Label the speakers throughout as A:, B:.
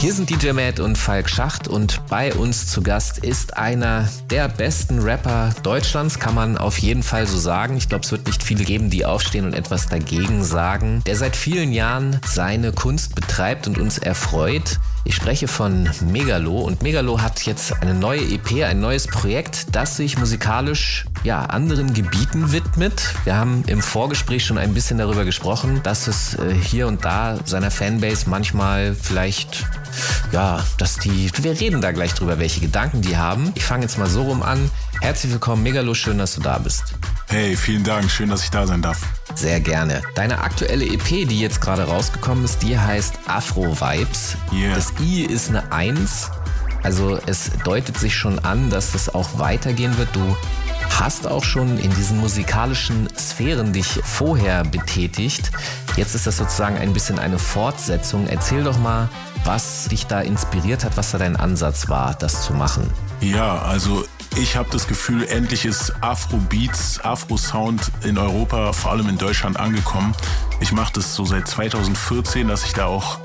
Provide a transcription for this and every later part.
A: Hier sind DJ Matt und Falk Schacht und bei uns zu Gast ist einer der besten Rapper Deutschlands, kann man auf jeden Fall so sagen. Ich glaube, es wird nicht viele geben, die aufstehen und etwas dagegen sagen. Der seit vielen Jahren seine Kunst betreibt und uns erfreut. Ich spreche von Megalo und Megalo hat jetzt eine neue EP, ein neues Projekt, das sich musikalisch ja, anderen Gebieten widmet. Wir haben im Vorgespräch schon ein bisschen darüber gesprochen, dass es äh, hier und da seiner Fanbase manchmal vielleicht ja, dass die, wir reden da gleich drüber, welche Gedanken die haben. Ich fange jetzt mal so rum an. Herzlich willkommen, Megalo, schön, dass du da bist.
B: Hey, vielen Dank, schön, dass ich da sein darf.
A: Sehr gerne. Deine aktuelle EP, die jetzt gerade rausgekommen ist, die heißt Afro Vibes.
B: Yeah.
A: Das I ist eine Eins. Also es deutet sich schon an, dass das auch weitergehen wird. Du hast auch schon in diesen musikalischen Sphären dich vorher betätigt. Jetzt ist das sozusagen ein bisschen eine Fortsetzung. Erzähl doch mal, was dich da inspiriert hat, was da dein Ansatz war, das zu machen.
B: Ja, also ich habe das Gefühl, endlich ist Afro-Beats, Afro-Sound in Europa, vor allem in Deutschland angekommen. Ich mache das so seit 2014, dass ich da auch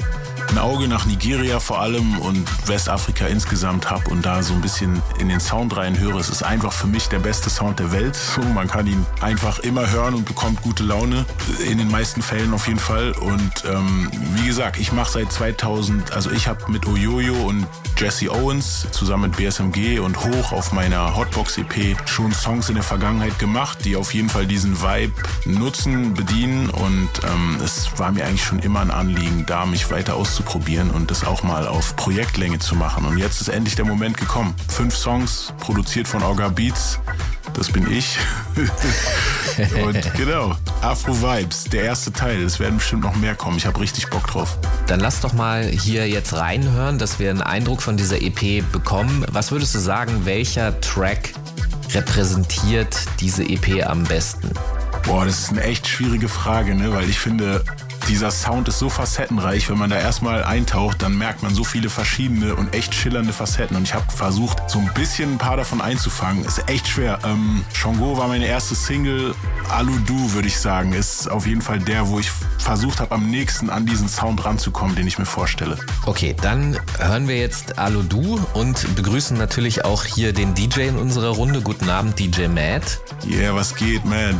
B: ein Auge nach Nigeria vor allem und Westafrika insgesamt habe und da so ein bisschen in den Sound reinhöre. Es ist einfach für mich der beste Sound der Welt. Man kann ihn einfach immer hören und bekommt gute Laune. In den meisten Fällen auf jeden Fall. Und ähm, wie gesagt, ich mache seit 2000, also ich habe mit Oyoyo und Jesse Owens zusammen mit BSMG und hoch auf meiner Hotbox EP schon Songs in der Vergangenheit gemacht, die auf jeden Fall diesen Vibe nutzen, bedienen und ähm, es war mir eigentlich schon immer ein Anliegen, da mich weiter auszuprobieren und das auch mal auf Projektlänge zu machen. Und jetzt ist endlich der Moment gekommen. Fünf Songs, produziert von Orga Beats. Das bin ich. und genau, Afro Vibes, der erste Teil. Es werden bestimmt noch mehr kommen. Ich habe richtig Bock drauf.
A: Dann lass doch mal hier jetzt reinhören, dass wir einen Eindruck von dieser EP bekommen. Was würdest du sagen, welcher Track repräsentiert diese EP am besten?
B: Boah, das ist eine echt schwierige Frage, ne? weil ich finde, dieser Sound ist so facettenreich. Wenn man da erstmal eintaucht, dann merkt man so viele verschiedene und echt schillernde Facetten. Und ich habe versucht, so ein bisschen ein paar davon einzufangen. Ist echt schwer. Ähm, Shango war meine erste Single. Aludu, würde ich sagen, ist auf jeden Fall der, wo ich versucht habe, am nächsten an diesen Sound ranzukommen, den ich mir vorstelle.
A: Okay, dann hören wir jetzt Aludu und begrüßen natürlich auch hier den DJ in unserer Runde. Guten Abend, DJ Matt.
B: Yeah, was geht, Matt?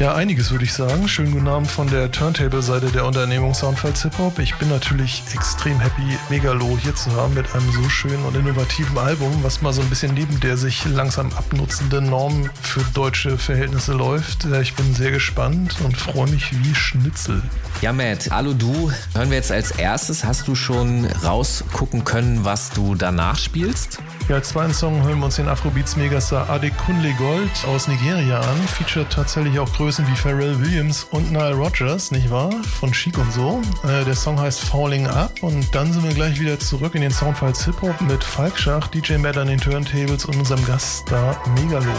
C: Ja, einiges würde ich sagen. Schönen guten Abend von der Turntable-Seite der Unternehmung Soundfiles Hip Hop. Ich bin natürlich extrem happy, Megalo hier zu haben mit einem so schönen und innovativen Album, was mal so ein bisschen neben der sich langsam abnutzenden Norm für deutsche Verhältnisse läuft. Ich bin sehr gespannt und freue mich wie Schnitzel.
A: Ja, Matt, Hallo du, hören wir jetzt als erstes. Hast du schon rausgucken können, was du danach spielst?
C: Ja, als zweiten Song hören wir uns den Afrobeats Megastar Adekunle Gold aus Nigeria an. Featuret tatsächlich auch Größen wie Pharrell Williams und Nile Rogers, nicht wahr? Von Chic und so. Äh, der Song heißt Falling Up und dann sind wir gleich wieder zurück in den Soundfiles Hip Hop mit Falk Schach, DJ Matt an den Turntables und unserem Gaststar Megalo.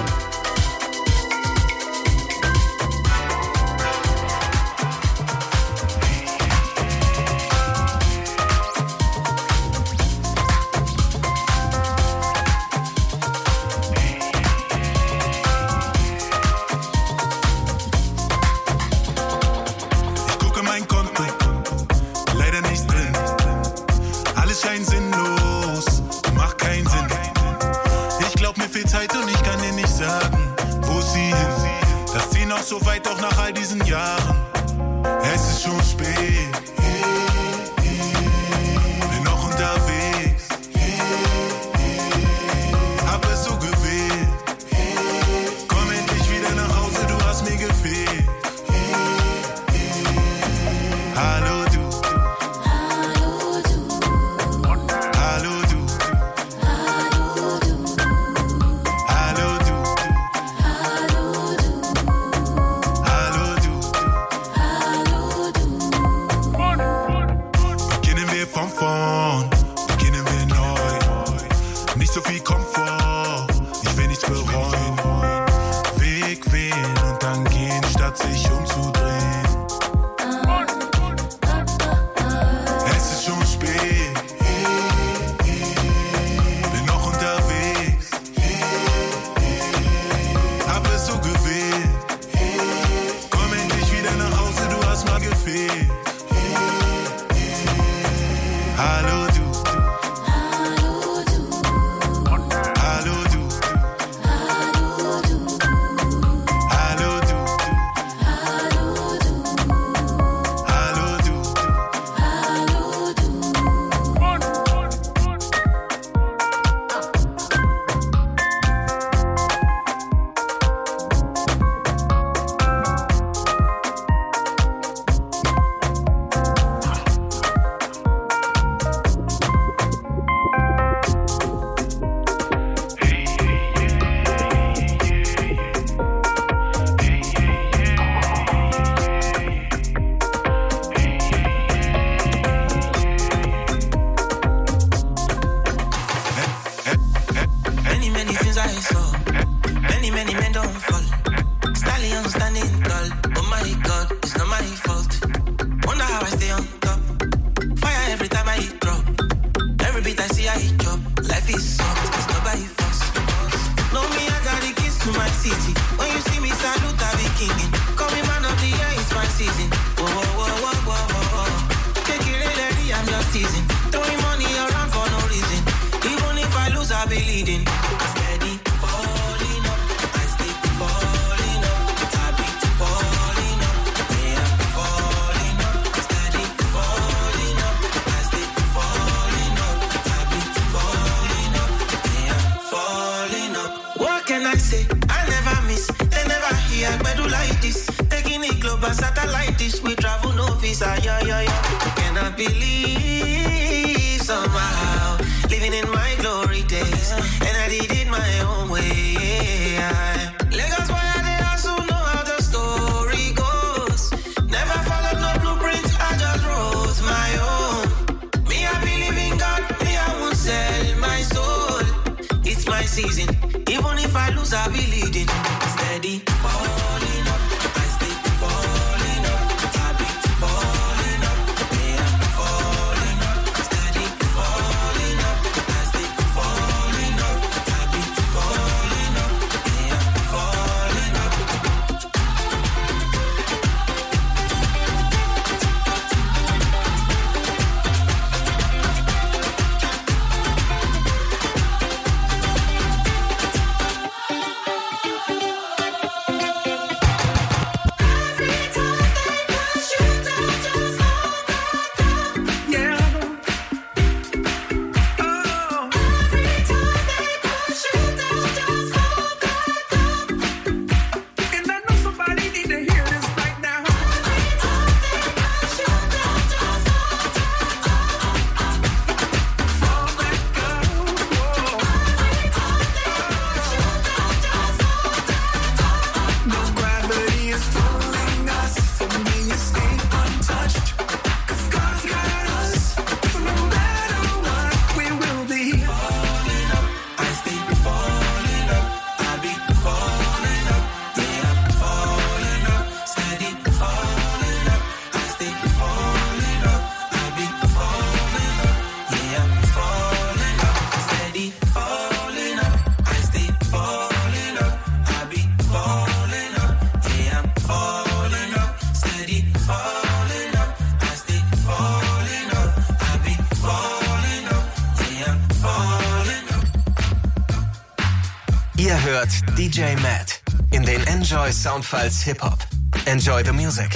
D: DJ Matt in den Enjoy Soundfiles Hip Hop. Enjoy the music.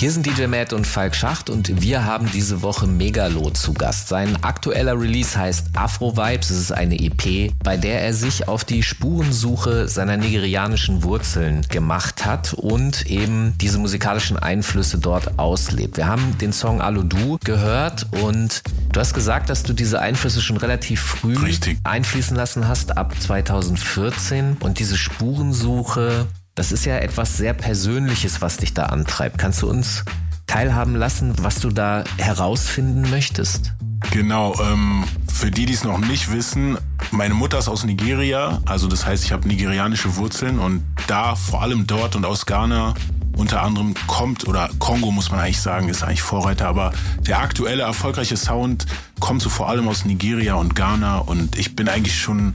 A: Hier sind DJ Matt und Falk Schacht und wir haben diese Woche Megalo zu Gast. Sein aktueller Release heißt Afro Vibes. Es ist eine EP, bei der er sich auf die Spurensuche seiner nigerianischen Wurzeln gemacht hat und eben diese musikalischen Einflüsse dort auslebt. Wir haben den Song Aludu gehört und du hast gesagt, dass du diese Einflüsse schon relativ früh
B: Richtig.
A: einfließen lassen hast, ab 2014 und diese Spurensuche das ist ja etwas sehr Persönliches, was dich da antreibt. Kannst du uns teilhaben lassen, was du da herausfinden möchtest?
B: Genau, ähm, für die, die es noch nicht wissen, meine Mutter ist aus Nigeria, also das heißt, ich habe nigerianische Wurzeln und da vor allem dort und aus Ghana unter anderem kommt, oder Kongo muss man eigentlich sagen, ist eigentlich Vorreiter, aber der aktuelle erfolgreiche Sound kommt so vor allem aus Nigeria und Ghana und ich bin eigentlich schon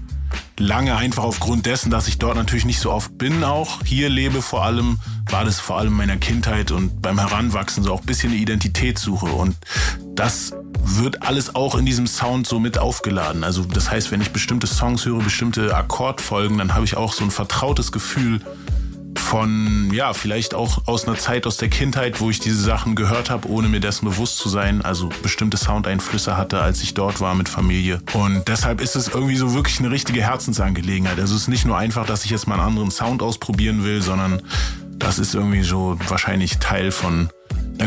B: lange einfach aufgrund dessen, dass ich dort natürlich nicht so oft bin, auch hier lebe vor allem, war das vor allem in meiner Kindheit und beim Heranwachsen so auch ein bisschen eine Identitätssuche und das wird alles auch in diesem Sound so mit aufgeladen. Also das heißt, wenn ich bestimmte Songs höre, bestimmte Akkordfolgen, dann habe ich auch so ein vertrautes Gefühl von, ja, vielleicht auch aus einer Zeit aus der Kindheit, wo ich diese Sachen gehört habe, ohne mir dessen bewusst zu sein, also bestimmte Soundeinflüsse hatte, als ich dort war mit Familie. Und deshalb ist es irgendwie so wirklich eine richtige Herzensangelegenheit. Also es ist nicht nur einfach, dass ich jetzt mal einen anderen Sound ausprobieren will, sondern das ist irgendwie so wahrscheinlich Teil von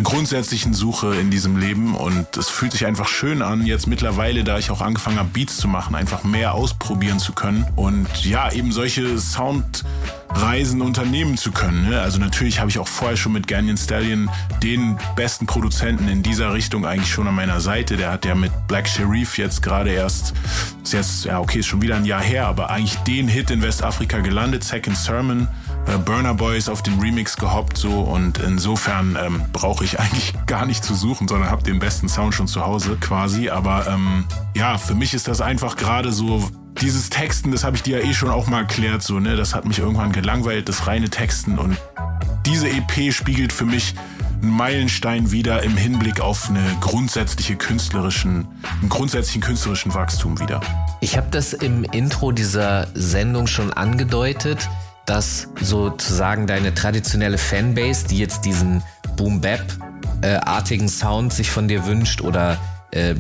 B: grundsätzlichen Suche in diesem Leben und es fühlt sich einfach schön an, jetzt mittlerweile, da ich auch angefangen habe, Beats zu machen, einfach mehr ausprobieren zu können und ja, eben solche Soundreisen unternehmen zu können. Ne? Also natürlich habe ich auch vorher schon mit Ganyan Stallion den besten Produzenten in dieser Richtung eigentlich schon an meiner Seite. Der hat ja mit Black Sherif jetzt gerade erst, ist jetzt, ja okay, ist schon wieder ein Jahr her, aber eigentlich den Hit in Westafrika gelandet, Second Sermon. Äh, Burner Boys auf den Remix gehoppt so und insofern ähm, brauche ich eigentlich gar nicht zu suchen, sondern habe den besten Sound schon zu Hause quasi. Aber ähm, ja, für mich ist das einfach gerade so dieses Texten, das habe ich dir ja eh schon auch mal erklärt, so, ne, das hat mich irgendwann gelangweilt, das reine Texten und diese EP spiegelt für mich einen Meilenstein wieder im Hinblick auf eine grundsätzliche künstlerischen, einen grundsätzlichen künstlerischen Wachstum wieder.
A: Ich habe das im Intro dieser Sendung schon angedeutet, dass sozusagen deine traditionelle Fanbase, die jetzt diesen Boom-Bap-artigen Sound sich von dir wünscht oder äh,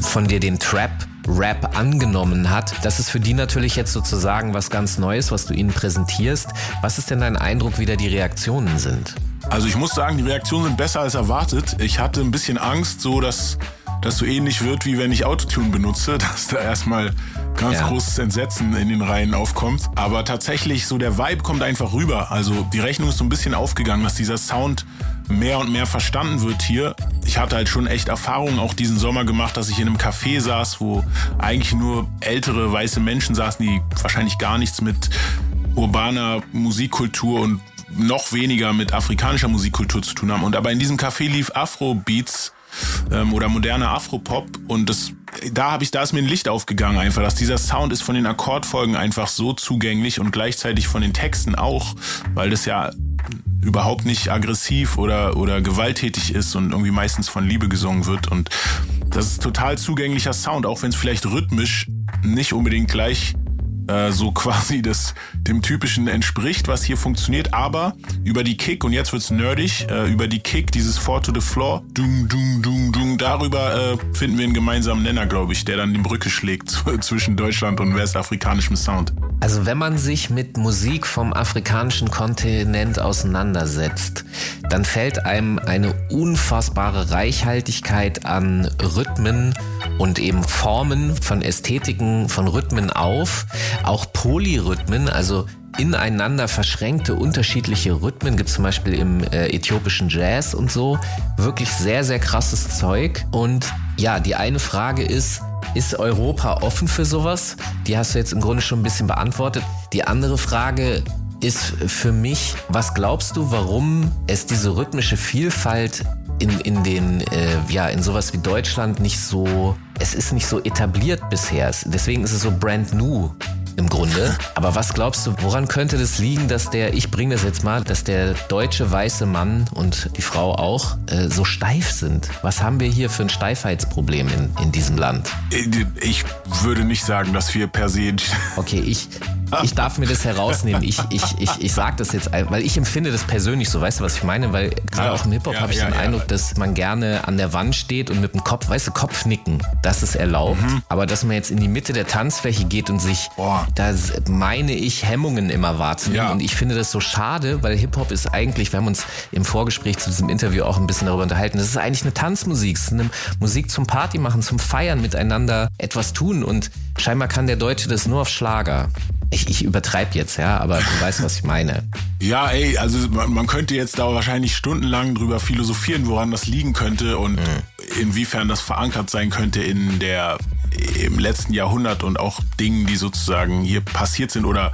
A: von dir den Trap-Rap angenommen hat, das ist für die natürlich jetzt sozusagen was ganz Neues, was du ihnen präsentierst. Was ist denn dein Eindruck, wie da die Reaktionen sind?
B: Also ich muss sagen, die Reaktionen sind besser als erwartet. Ich hatte ein bisschen Angst, so dass das so ähnlich wird, wie wenn ich Autotune benutze, dass da erstmal ganz
A: Ja.
B: großes Entsetzen in den Reihen aufkommt. Aber tatsächlich, so der Vibe kommt einfach rüber. Also die Rechnung ist so ein bisschen aufgegangen, dass dieser Sound mehr und mehr verstanden wird hier. Ich hatte halt schon echt Erfahrungen auch diesen Sommer gemacht, dass ich in einem Café saß, wo eigentlich nur ältere weiße Menschen saßen, die wahrscheinlich gar nichts mit urbaner Musikkultur und noch weniger mit afrikanischer Musikkultur zu tun haben. Und aber in diesem Café lief Afro-Beats ähm, oder moderner Afropop. Und das, da habe ich, da ist mir ein Licht aufgegangen einfach, dass dieser Sound ist von den Akkordfolgen einfach so zugänglich und gleichzeitig von den Texten auch, weil das ja überhaupt nicht aggressiv oder, oder gewalttätig ist und irgendwie meistens von Liebe gesungen wird. Und das ist total zugänglicher Sound, auch wenn es vielleicht rhythmisch nicht unbedingt gleich äh, so quasi das dem typischen entspricht, was hier funktioniert, aber über die Kick und jetzt wird's nerdig, äh, über die Kick dieses Four to the Floor, dung dung dung dung, darüber äh, finden wir einen gemeinsamen Nenner, glaube ich, der dann die Brücke schlägt zwischen Deutschland und westafrikanischem Sound.
A: Also wenn man sich mit Musik vom afrikanischen Kontinent auseinandersetzt, dann fällt einem eine unfassbare Reichhaltigkeit an Rhythmen und eben Formen von Ästhetiken, von Rhythmen auf. Auch Polyrhythmen, also ineinander verschränkte unterschiedliche Rhythmen, gibt zum Beispiel im äh, äthiopischen Jazz und so. Wirklich sehr, sehr krasses Zeug. Und ja, die eine Frage ist, ist Europa offen für sowas? Die hast du jetzt im Grunde schon ein bisschen beantwortet. Die andere Frage ist für mich, was glaubst du, warum es diese rhythmische Vielfalt in, in den, äh, ja, in sowas wie Deutschland nicht so, es ist nicht so etabliert bisher. Es- Deswegen ist es so brand new im Grunde. Aber was glaubst du, woran könnte das liegen, dass der, ich bringe das jetzt mal, dass der deutsche weiße Mann und die Frau auch äh, so steif sind? Was haben wir hier für ein Steifheitsproblem in, in diesem Land?
B: Ich würde nicht sagen, dass wir per se
A: Okay, ich, ich darf mir das herausnehmen. Ich, ich, ich, ich sage das jetzt, weil ich empfinde das persönlich so. Weißt du, was ich meine? Weil gerade
B: Ja,
A: auch im Hip-Hop
B: ja,
A: habe ich
B: ja,
A: den. Eindruck, dass man gerne an der Wand steht und mit dem Kopf, weißt du, Kopfnicken, das ist erlaubt. Aber dass man jetzt in die Mitte der Tanzfläche geht und sich,
B: Mhm. Boah.
A: da meine ich, Hemmungen immer wahrzunehmen. Und ich finde das so schade, weil Hip-Hop ist eigentlich, wir haben uns im Vorgespräch zu diesem Interview auch ein bisschen darüber unterhalten, das ist eigentlich eine Tanzmusik. Es ist eine Musik zum Party machen, zum Feiern, miteinander etwas tun. Und scheinbar kann der Deutsche das nur auf Schlager. Ich, ich übertreibe jetzt, ja, aber du weißt, was ich meine.
B: Ja, ey, also man, man könnte jetzt da wahrscheinlich stundenlang drüber philosophieren, woran das liegen könnte und inwiefern das verankert sein könnte in der im letzten Jahrhundert und auch Dingen, die sozusagen hier passiert sind oder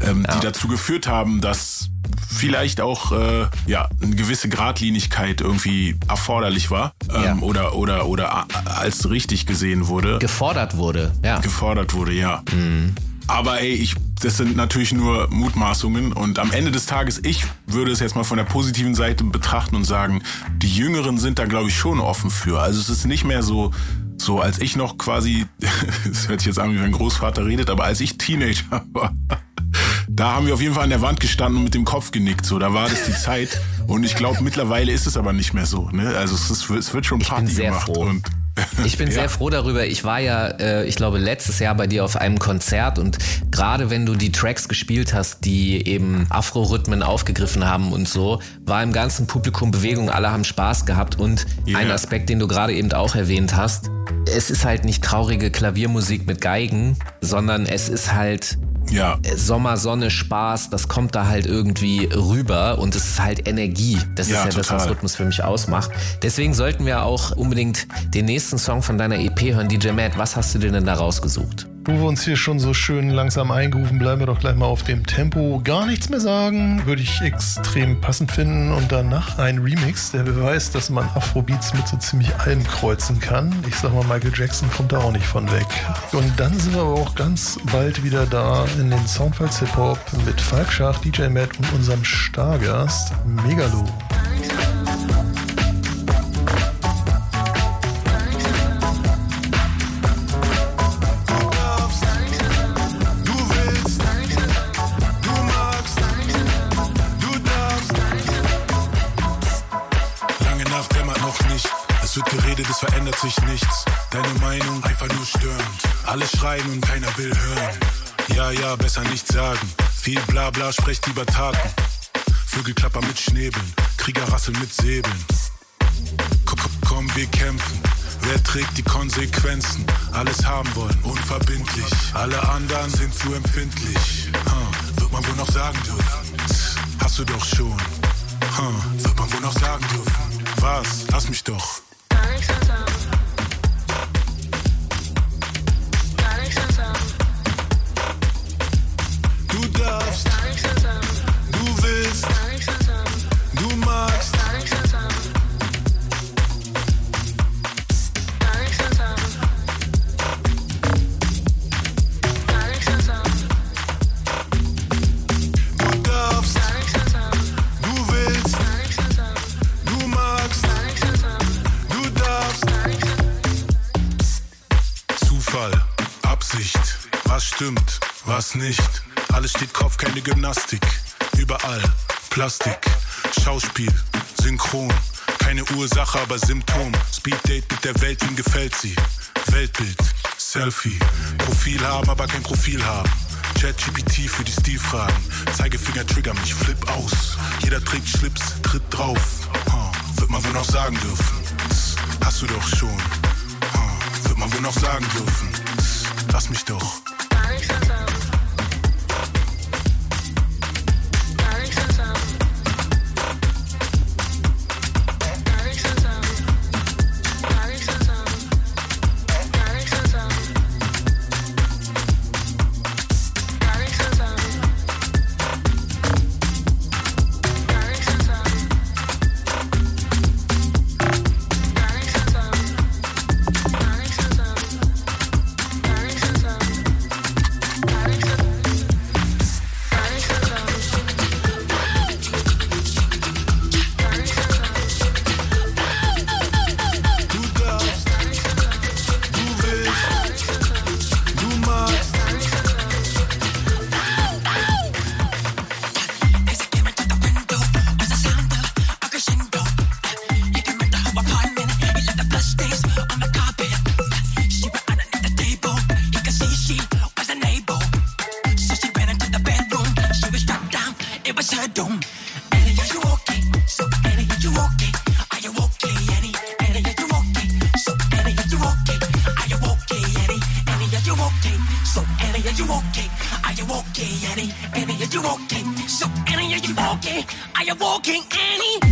B: ähm, die dazu geführt haben, dass vielleicht auch äh, ja eine gewisse Gradlinigkeit irgendwie erforderlich war ähm,
A: Ja.
B: oder oder oder als richtig gesehen wurde
A: Gefordert wurde, ja.
B: gefordert wurde, ja. Aber ey, ich, das sind natürlich nur Mutmaßungen und am Ende des Tages, ich würde es jetzt mal von der positiven Seite betrachten und sagen, die Jüngeren sind da glaube ich schon offen für. Also es ist nicht mehr so, so als ich noch quasi, das hört sich jetzt an, wie wenn ein Großvater redet, aber als ich Teenager war, da haben wir auf jeden Fall an der Wand gestanden und mit dem Kopf genickt. So, da war das die Zeit. Und ich glaube, mittlerweile ist es aber nicht mehr so. Ne? Also es, ist, es wird schon
A: bin
B: Party
A: sehr
B: gemacht.
A: froh.
B: Und
A: Ich bin
B: Ja.
A: sehr froh darüber. Ich war ja, äh, ich glaube, letztes Jahr bei dir auf einem Konzert und gerade wenn du die Tracks gespielt hast, die eben Afro-Rhythmen aufgegriffen haben und so, war im ganzen Publikum Bewegung, alle haben Spaß gehabt und
B: Ja.
A: ein Aspekt, den du gerade eben auch erwähnt hast, es ist halt nicht traurige Klaviermusik mit Geigen, sondern es ist halt
B: ja,
A: Sommer, Sonne, Spaß, das kommt da halt irgendwie rüber und es ist halt Energie. Das
B: Ja,
A: ist ja das, was
B: total.
A: Rhythmus für mich ausmacht. Deswegen sollten wir auch unbedingt den nächsten Song von deiner EP hören, DJ Matt. Was hast du dir denn da rausgesucht?
C: Wo wir uns hier schon so schön langsam eingerufen, bleiben wir doch gleich mal auf dem Tempo. Gar nichts mehr sagen, würde ich extrem passend finden. Und danach ein Remix, der beweist, dass man Afrobeats mit so ziemlich allem kreuzen kann. Ich sag mal, Michael Jackson kommt da auch nicht von weg. Und dann sind wir aber auch ganz bald wieder da in den Soundfiles Hip Hop mit Falk Schach, DJ Matt und unserem Stargast Megalo.
E: Sich nichts. Deine Meinung einfach nur störend. Alle schreien und keiner will hören. Ja, ja, besser nichts sagen. Viel Blabla, sprecht lieber Taten. Vögel klappern mit Schnäbeln, Krieger rasseln mit Säbeln. Komm, komm, komm, wir kämpfen. Wer trägt die Konsequenzen? Alles haben wollen, unverbindlich. Alle anderen sind zu empfindlich. Huh, wird man wohl noch sagen dürfen? Hast du doch schon. Huh, wird man wohl noch sagen dürfen? Was? Lass mich doch. Du was nicht. Alles steht Kopf, keine Gymnastik. Überall Plastik, Schauspiel, Synchron. Keine Ursache, aber Symptom. Speeddate mit der Welt, ihm gefällt sie. Weltbild, Selfie. Profil haben, aber kein Profil haben. ChatGPT für die Stilfragen. Zeigefinger trigger mich, flip aus. Jeder trägt Schlips, tritt drauf. Huh, wird man wohl noch sagen dürfen. Hast du doch schon. Huh, wird man wohl noch sagen dürfen. Lass mich doch.
F: walking Annie.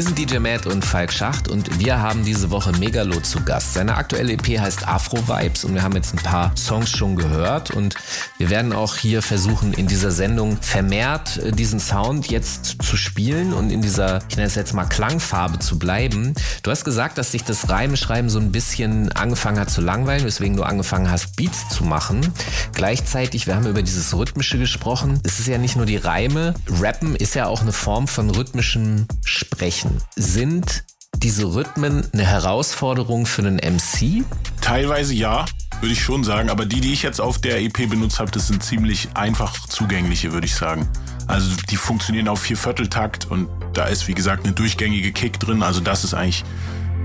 A: Hier sind DJ Matt und Falk Schacht und wir haben diese Woche Megalo zu Gast. Seine aktuelle EP heißt Afro Vibes und wir haben jetzt ein paar Songs schon gehört und wir werden auch hier versuchen, in dieser Sendung vermehrt äh, diesen Sound jetzt zu spielen und in dieser, ich nenne es jetzt mal Klangfarbe zu bleiben. Du hast gesagt, dass sich das Reimeschreiben so ein bisschen angefangen hat zu langweilen, weswegen du angefangen hast, Beats zu machen. Gleichzeitig, wir haben über dieses Rhythmische gesprochen. Es ist ja nicht nur die Reime. Rappen ist ja auch eine Form von rhythmischem Sprechen. Sind diese Rhythmen eine Herausforderung für einen MC?
B: Teilweise ja, würde ich schon sagen. Aber die, die ich jetzt auf der EP benutzt habe, das sind ziemlich einfach zugängliche, würde ich sagen. Also die funktionieren auf Viervierteltakt und da ist, wie gesagt, eine durchgängige Kick drin. Also das ist eigentlich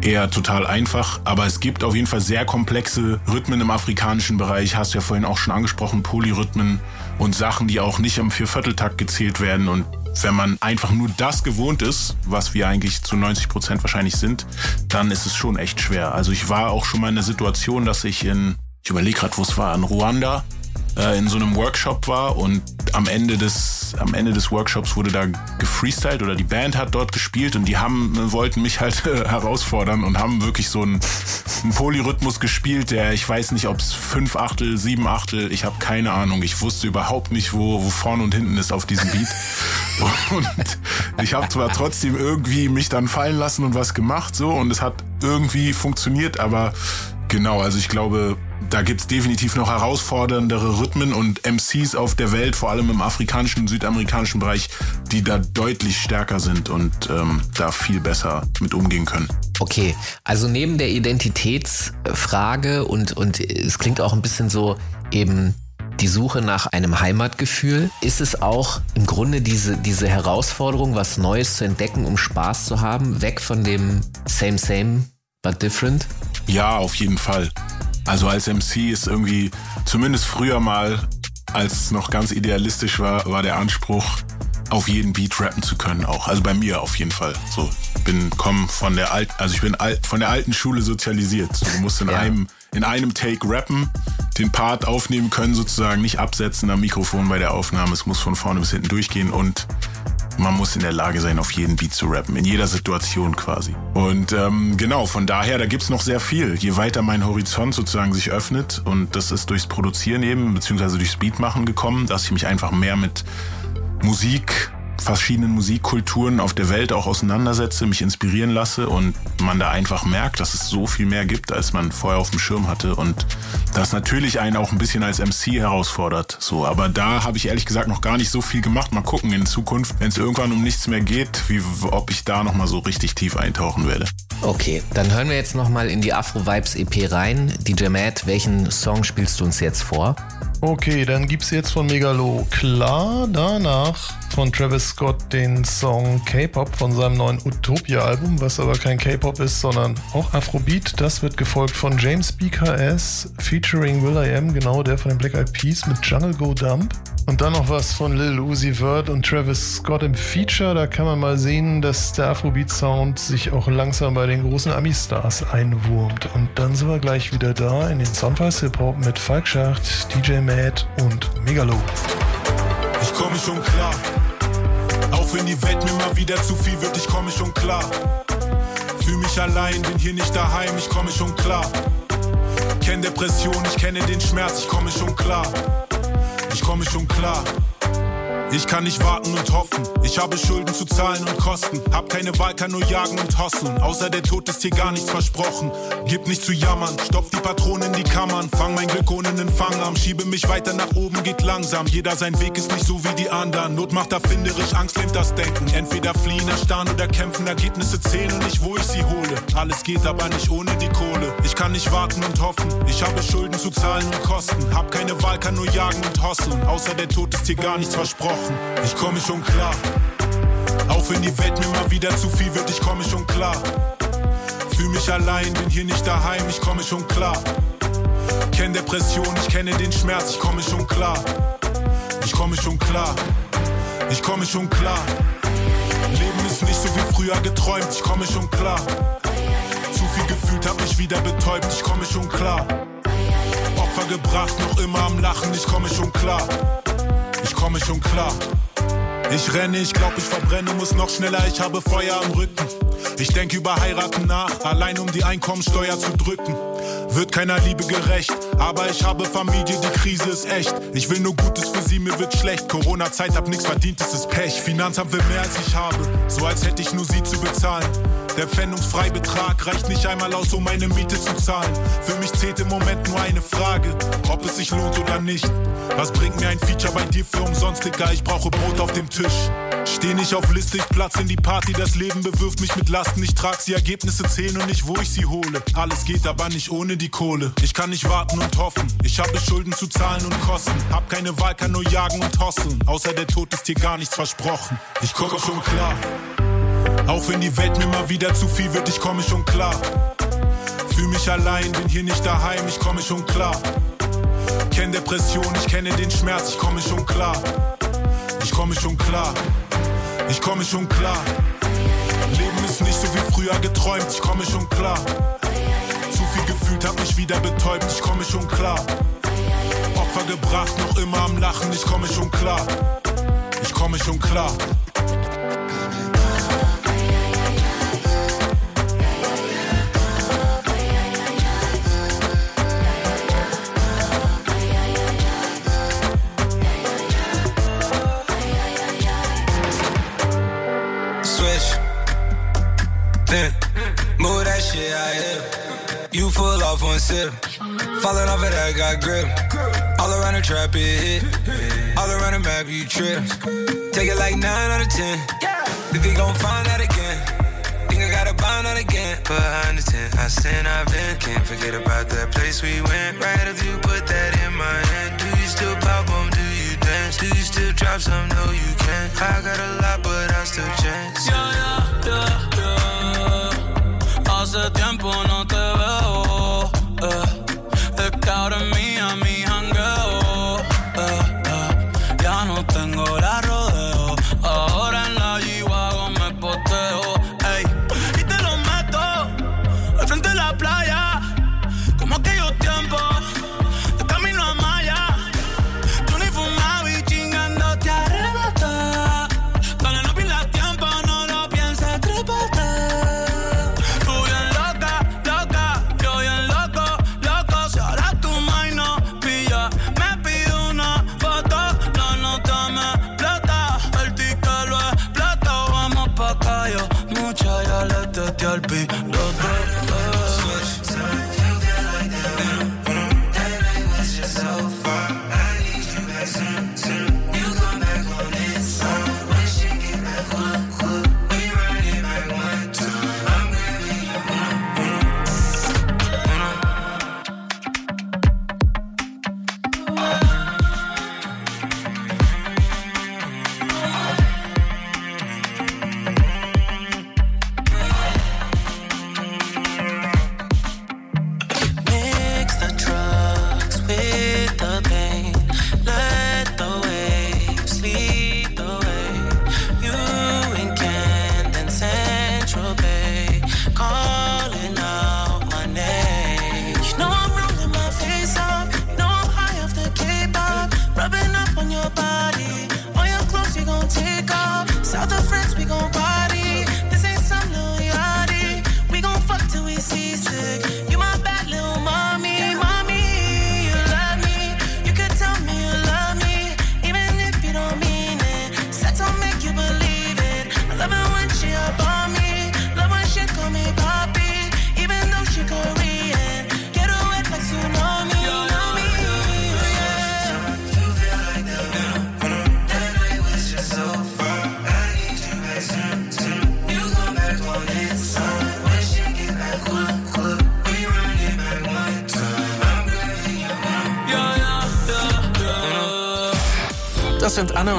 B: eher total einfach. Aber es gibt auf jeden Fall sehr komplexe Rhythmen im afrikanischen Bereich. Hast du ja vorhin auch schon angesprochen, Polyrhythmen und Sachen, die auch nicht am Viervierteltakt gezählt werden. Und wenn man einfach nur das gewohnt ist, was wir eigentlich zu 90 Prozent wahrscheinlich sind, dann ist es schon echt schwer. Also ich war auch schon mal in der Situation, dass ich in, ich überlege gerade, wo es war, in Ruanda äh, in so einem Workshop war und am Ende des am Ende des Workshops wurde da gefreestylt oder die Band hat dort gespielt und die haben wollten mich halt äh, herausfordern und haben wirklich so einen, einen Polyrhythmus gespielt, der ich weiß nicht, ob es fünf Achtel, sieben Achtel, ich habe keine Ahnung. Ich wusste überhaupt nicht, wo wo vorne und hinten ist auf diesem Beat. Und ich habe zwar trotzdem irgendwie mich dann fallen lassen und was gemacht so und es hat irgendwie funktioniert, aber genau, also ich glaube, da gibt's definitiv noch herausforderndere Rhythmen und MCs auf der Welt, vor allem im afrikanischen und südamerikanischen Bereich, die da deutlich stärker sind und ähm, da viel besser mit umgehen können.
A: Okay, also neben der Identitätsfrage und, und es klingt auch ein bisschen so eben die Suche nach einem Heimatgefühl, ist es auch im Grunde diese, diese Herausforderung, was Neues zu entdecken, um Spaß zu haben, weg von dem Same, Same, but different?
B: Ja, auf jeden Fall. Also als MC ist irgendwie, zumindest früher mal, als es noch ganz idealistisch war, war der Anspruch, auf jeden Beat rappen zu können auch. Also bei mir auf jeden Fall. So, bin komm von der alten, also ich bin alt, von der alten Schule sozialisiert. So, du musst in
A: Ja.
B: einem in einem Take rappen, den Part aufnehmen können sozusagen, nicht absetzen am Mikrofon bei der Aufnahme. Es muss von vorne bis hinten durchgehen und man muss in der Lage sein, auf jeden Beat zu rappen, in jeder Situation quasi. Und ähm, genau, von daher, da gibt's noch sehr viel. Je weiter mein Horizont sozusagen sich öffnet, und das ist durchs Produzieren eben, beziehungsweise durchs Beatmachen gekommen, dass ich mich einfach mehr mit Musik, verschiedenen Musikkulturen auf der Welt auch auseinandersetze, mich inspirieren lasse und man da einfach merkt, dass es so viel mehr gibt, als man vorher auf dem Schirm hatte und das natürlich einen auch ein bisschen als MC herausfordert. So, aber da habe ich ehrlich gesagt noch gar nicht so viel gemacht. Mal gucken in Zukunft, wenn es irgendwann um nichts mehr geht, wie ob ich da noch mal so richtig tief eintauchen werde.
A: Okay, dann hören wir jetzt nochmal in die Afro Vibes EP rein. DJ Matt, welchen Song spielst du uns jetzt vor?
C: Okay, dann gibt's jetzt von Megalo klar danach von Travis Scott den Song K-Pop von seinem neuen Utopia-Album, was aber kein K-Pop ist, sondern auch Afrobeat. Das wird gefolgt von James BKS featuring Will I Am, genau der von den Black Eyed Peas mit Jungle Go Dump. Und dann noch was von Lil Uzi Vert und Travis Scott im Feature. Da kann man mal sehen, dass der Afrobeat-Sound sich auch langsam bei den großen Ami-Stars einwurmt. Und dann sind wir gleich wieder da in den Soundfiles Hip-Hop mit Falk Schacht, DJ Matt und Megalo.
E: Ich komme schon klar. Auch wenn die Welt mir mal wieder zu viel wird, ich komme schon klar. Fühl mich allein, bin hier nicht daheim, ich komme schon klar. Kenn Depression, ich kenne den Schmerz, ich komme schon klar. Ich komme schon klar. Ich kann nicht warten und hoffen. Ich habe Schulden zu zahlen und Kosten. Hab keine Wahl, kann nur jagen und hosseln. Außer der Tod ist hier gar nichts versprochen. Gib nicht zu jammern, stopf die Patronen in die Kammern. Fang mein Glück ohne einen Fangarm. Schiebe mich weiter nach oben, geht langsam. Jeder sein Weg ist nicht so wie die anderen. Not macht erfinderisch, Angst lähmt das Denken. Entweder fliehen, erstarren oder kämpfen. Ergebnisse zählen und nicht, wo ich sie hole. Alles geht aber nicht ohne die Kohle. Ich kann nicht warten und hoffen. Ich habe Schulden zu zahlen und Kosten. Hab keine Wahl, kann nur jagen und hosseln. Außer der Tod ist hier gar nichts versprochen. Ich komme schon klar. Auch wenn die Welt mir mal wieder zu viel wird, ich komme schon klar. Fühl mich allein, bin hier nicht daheim, ich komme schon klar. Kenn Depression, ich kenne den Schmerz, ich komme schon klar. Ich komme schon klar. Ich komme schon klar. Leben ist nicht so wie früher geträumt, ich komme schon klar. Zu viel gefühlt, hab mich wieder betäubt, ich komme schon klar. Opfer gebracht, noch immer am Lachen, ich komme schon klar. Ich komme schon klar. Ich renne, ich glaub, ich verbrenne, muss noch schneller, ich habe Feuer am Rücken. Ich denke über heiraten nach, allein um die Einkommensteuer zu drücken. Wird keiner Liebe gerecht, aber ich habe Familie, die Krise ist echt. Ich will nur Gutes für sie, mir wird schlecht. Corona-Zeit, hab nix verdient, es ist Pech. Finanzamt will mehr als ich habe, so als hätte ich nur sie zu bezahlen. Der Pfändungsfreibetrag reicht nicht einmal aus, um meine Miete zu zahlen. Für mich zählt im Moment nur eine Frage, ob es sich lohnt oder nicht. Was bringt mir ein Feature bei dir für umsonst, Digga? Ich brauche Brot auf dem Tisch. Steh nicht auf Liste, ich platz in die Party. Das Leben bewirft mich mit Lasten. Ich trag sie, Ergebnisse zählen und nicht, wo ich sie hole. Alles geht aber nicht ohne die Kohle. Ich kann nicht warten und hoffen. Ich habe Schulden zu zahlen und Kosten. Hab keine Wahl, kann nur jagen und hosseln. Außer der Tod ist hier gar nichts versprochen. Ich gucke schon klar. Auch wenn die Welt mir mal wieder zu viel wird, ich komme schon klar. Fühl mich allein, bin hier nicht daheim, ich komme schon klar. Kenn Depression, ich kenne den Schmerz, ich komme schon klar. Ich komme schon klar. Ich komme schon klar. Leben ist nicht so wie früher geträumt, ich komme schon klar. Zu viel gefühlt, hab mich wieder betäubt, ich komme schon klar. Opfer gebracht, noch immer am Lachen, ich komme schon klar. Ich komme schon klar.
G: Then move that shit out here. You full off one sip. Falling off of that got grip. All around the trap it hit. All around the map you trip. Take it like 9 out of 10. Think they gon' find out again. Think I gotta find out again. But I understand. I sin, I've been. Can't forget about that place we went. Right after you put that in my hand. Do you still pop on? Do you dance? Do you still drop some? No, you can't. I got a lot, but I still chance.
H: Ya, ya. Hace tiempo no te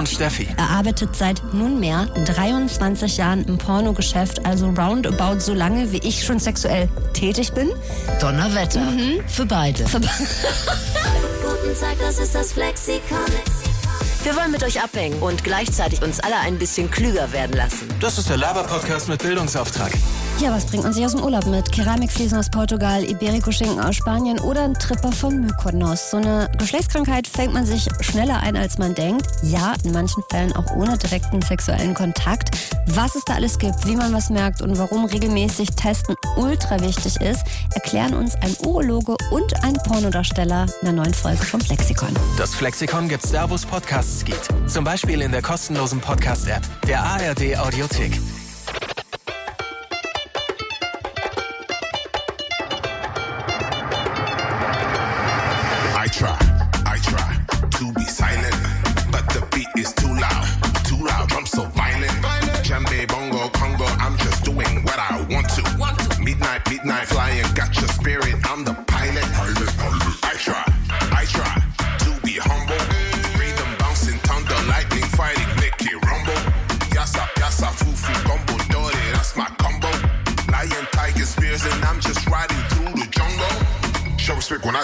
D: und Steffi.
I: Er arbeitet seit nunmehr 23 Jahren im Pornogeschäft, also roundabout so lange, wie ich schon sexuell tätig bin.
J: Donnerwetter. Für beide.
I: Für
K: Guten Tag, das ist das Flexikon.
J: Wir wollen mit euch abhängen und gleichzeitig uns alle ein bisschen klüger werden lassen.
D: Das ist der Laber-Podcast mit Bildungsauftrag.
I: Ja, was bringt man sich aus dem Urlaub mit? Keramikfliesen aus Portugal, Iberico-Schinken aus Spanien oder ein Tripper von Mykonos. So eine Geschlechtskrankheit fängt man sich schneller ein, als man denkt. Ja, in manchen Fällen auch ohne direkten sexuellen Kontakt. Was es da alles gibt, wie man was merkt und warum regelmäßig Testen ultra wichtig ist, erklären uns ein Urologe und ein Pornodarsteller in einer neuen Folge vom Flexikon.
D: Das Flexikon gibt es da, wo es Podcasts gibt. Zum Beispiel in der kostenlosen Podcast-App der ARD Audiothek.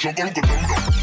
L: Choco, loco,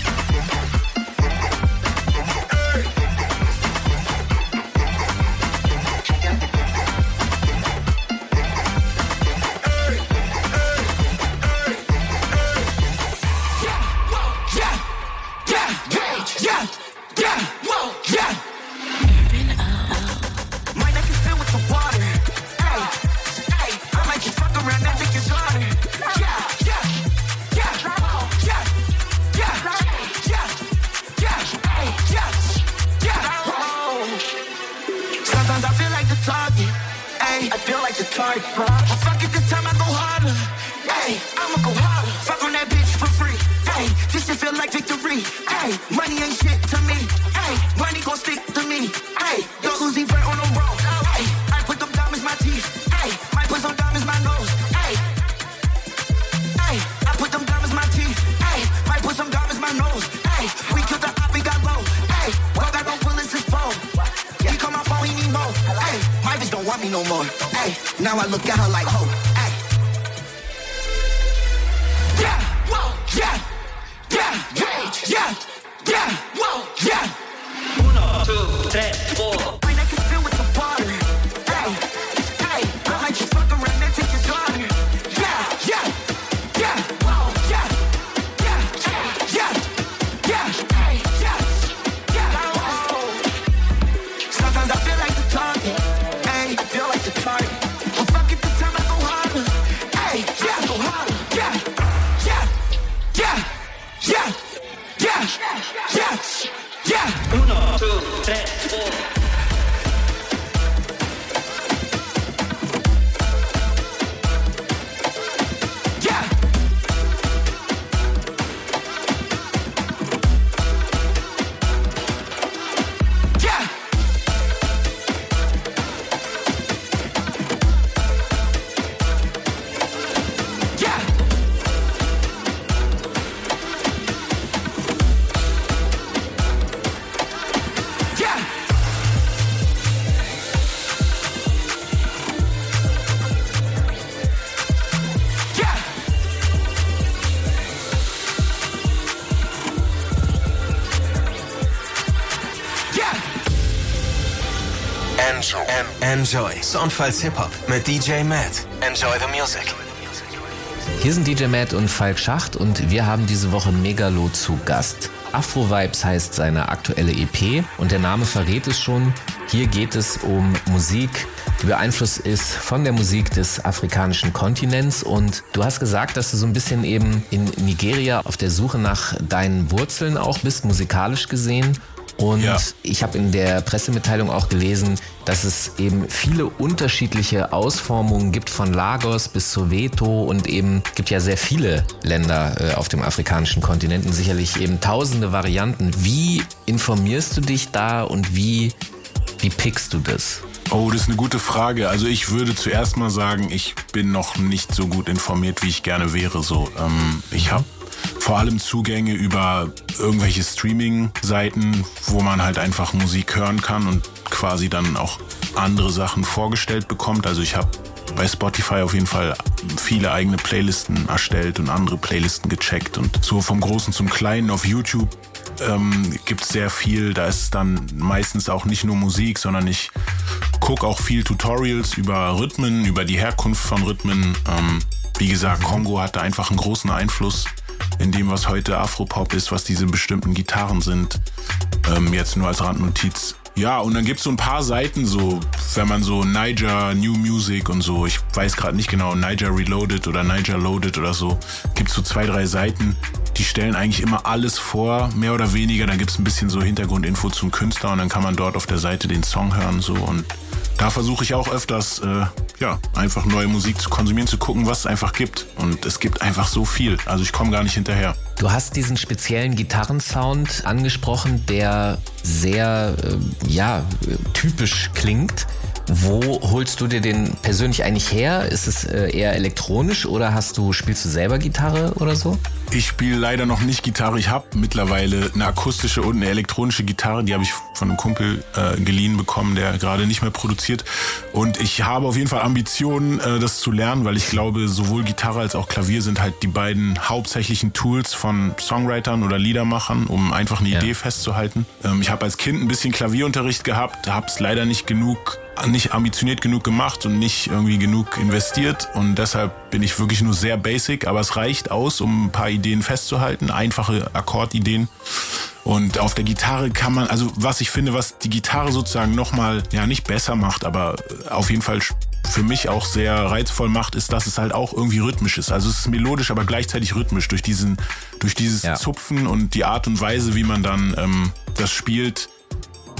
D: Enjoy. Soundfiles Hip-Hop mit DJ Matt. Enjoy the music.
A: Hier sind DJ Matt und Falk Schacht und wir haben diese Woche Megalo zu Gast. Afro Vibes heißt seine aktuelle EP und der Name verrät es schon. Hier geht es um Musik, die beeinflusst ist von der Musik des afrikanischen Kontinents und du hast gesagt, dass du so ein bisschen eben in Nigeria auf der Suche nach deinen Wurzeln auch bist, musikalisch gesehen. Und
B: Ja.
A: ich habe in der Pressemitteilung auch gelesen, dass es eben viele unterschiedliche Ausformungen gibt von Lagos bis Soweto und eben gibt ja sehr viele Länder äh, auf dem afrikanischen Kontinent und sicherlich eben tausende Varianten. Wie informierst du dich da und wie, wie pickst du das?
B: Oh, das ist eine gute Frage. Also ich würde zuerst mal sagen, ich bin noch nicht so gut informiert, wie ich gerne wäre. So, ähm, ich habe vor allem Zugänge über irgendwelche Streaming-Seiten, wo man halt einfach Musik hören kann und quasi dann auch andere Sachen vorgestellt bekommt. Also ich habe bei Spotify auf jeden Fall viele eigene Playlisten erstellt und andere Playlisten gecheckt und so vom Großen zum Kleinen auf YouTube ähm, gibt es sehr viel. Da ist dann meistens auch nicht nur Musik, sondern ich gucke auch viel Tutorials über Rhythmen, über die Herkunft von Rhythmen. Ähm, wie gesagt, Kongo hatte einfach einen großen Einfluss in dem, was heute Afropop ist, was diese bestimmten Gitarren sind. Ähm, jetzt nur als Randnotiz. Ja, und dann gibt's so ein paar Seiten, so, wenn man so Niger New Music und so, ich weiß gerade nicht genau, Niger Reloaded oder Niger Loaded oder so, gibt's so zwei, drei Seiten, die stellen eigentlich immer alles vor, mehr oder weniger. Dann gibt's ein bisschen so Hintergrundinfo zum Künstler und dann kann man dort auf der Seite den Song hören so und da versuche ich auch öfters, äh, ja, einfach neue Musik zu konsumieren, zu gucken, was es einfach gibt. Und es gibt einfach so viel. Also ich komme gar nicht hinterher.
A: Du hast diesen speziellen Gitarrensound angesprochen, der sehr, äh, ja, typisch klingt. Wo holst du dir den persönlich eigentlich her? Ist es äh, eher elektronisch oder hast du, spielst du selber Gitarre oder so?
B: Ich spiele leider noch nicht Gitarre. Ich habe mittlerweile eine akustische und eine elektronische Gitarre. Die habe ich von einem Kumpel äh, geliehen bekommen, der gerade nicht mehr produziert. Und ich habe auf jeden Fall Ambitionen, äh, das zu lernen, weil ich glaube, sowohl Gitarre als auch Klavier sind halt die beiden hauptsächlichen Tools von Songwritern oder Liedermachern, um einfach eine Idee festzuhalten. Ähm, ich habe als Kind ein bisschen Klavierunterricht gehabt, habe es leider nicht genug nicht ambitioniert genug gemacht und nicht irgendwie genug investiert und deshalb bin ich wirklich nur sehr basic, aber es reicht aus, um ein paar Ideen festzuhalten, einfache Akkordideen. Und auf der Gitarre kann man, also was ich finde, was die Gitarre sozusagen nochmal, ja nicht besser macht, aber auf jeden Fall für mich auch sehr reizvoll macht, ist, dass es halt auch irgendwie rhythmisch ist. Also es ist melodisch, aber gleichzeitig rhythmisch durch diesen, durch dieses Zupfen und die Art und Weise, wie man dann ähm, das spielt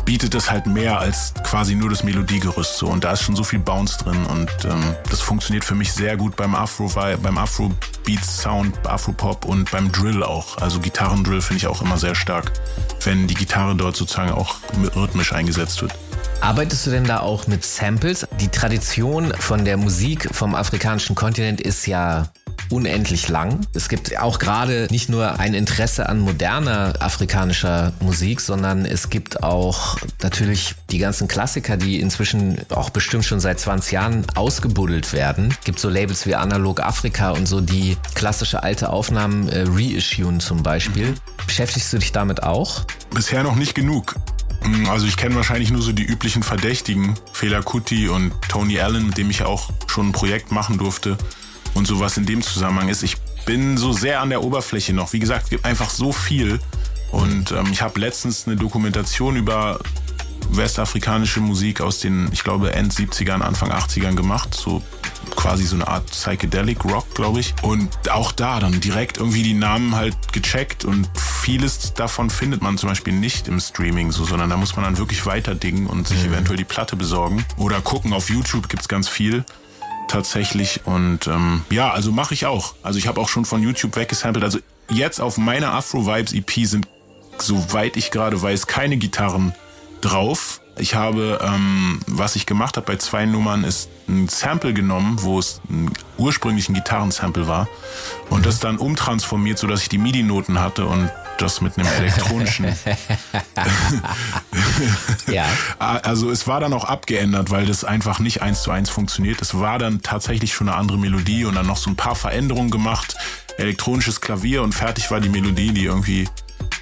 B: bietet es halt mehr als quasi nur das Melodiegerüst so und da ist schon so viel Bounce drin und ähm, das funktioniert für mich sehr gut beim Afro beim Afro Beats Sound, Afro Pop und beim Drill auch. Also Gitarrendrill finde ich auch immer sehr stark, wenn die Gitarre dort sozusagen auch rhythmisch eingesetzt wird.
A: Arbeitest du denn da auch mit Samples? Die Tradition von der Musik vom afrikanischen Kontinent ist ja unendlich lang. Es gibt auch gerade nicht nur ein Interesse an moderner afrikanischer Musik, sondern es gibt auch natürlich die ganzen Klassiker, die inzwischen auch bestimmt schon seit 20 Jahren ausgebuddelt werden. Es gibt so Labels wie Analog Afrika und so, die klassische alte Aufnahmen äh, reissuen zum Beispiel. Beschäftigst du dich damit auch?
B: Bisher noch nicht genug. Also ich kenne wahrscheinlich nur so die üblichen Verdächtigen, Fela Kuti und Tony Allen, mit dem ich auch schon ein Projekt machen durfte und sowas in dem Zusammenhang ist. Ich bin so sehr an der Oberfläche noch. Wie gesagt, es gibt einfach so viel. Und ähm, ich habe letztens eine Dokumentation über westafrikanische Musik aus den, ich glaube, End 70ern, Anfang 80ern gemacht. So quasi so eine Art Psychedelic Rock, glaube ich. Und auch da dann direkt irgendwie die Namen halt gecheckt und vieles davon findet man zum Beispiel nicht im Streaming so, sondern da muss man dann wirklich weiter dingen und sich eventuell die Platte besorgen. Oder gucken, auf YouTube gibt's ganz viel tatsächlich. Und ähm, ja, also mache ich auch. Also ich habe auch schon von YouTube weggesampelt. Also jetzt auf meiner Afro Vibes EP sind, soweit ich gerade weiß, keine Gitarren drauf. Ich habe, ähm, was ich gemacht habe bei zwei Nummern, ist ein Sample genommen, wo es ursprünglich ein Gitarrensample war und das dann umtransformiert, sodass ich die MIDI-Noten hatte und das mit einem elektronischen.
A: ja.
B: Also es war dann auch abgeändert, weil das einfach nicht eins zu eins funktioniert. Es war dann tatsächlich schon eine andere Melodie und dann noch so ein paar Veränderungen gemacht, elektronisches Klavier und fertig war die Melodie, die irgendwie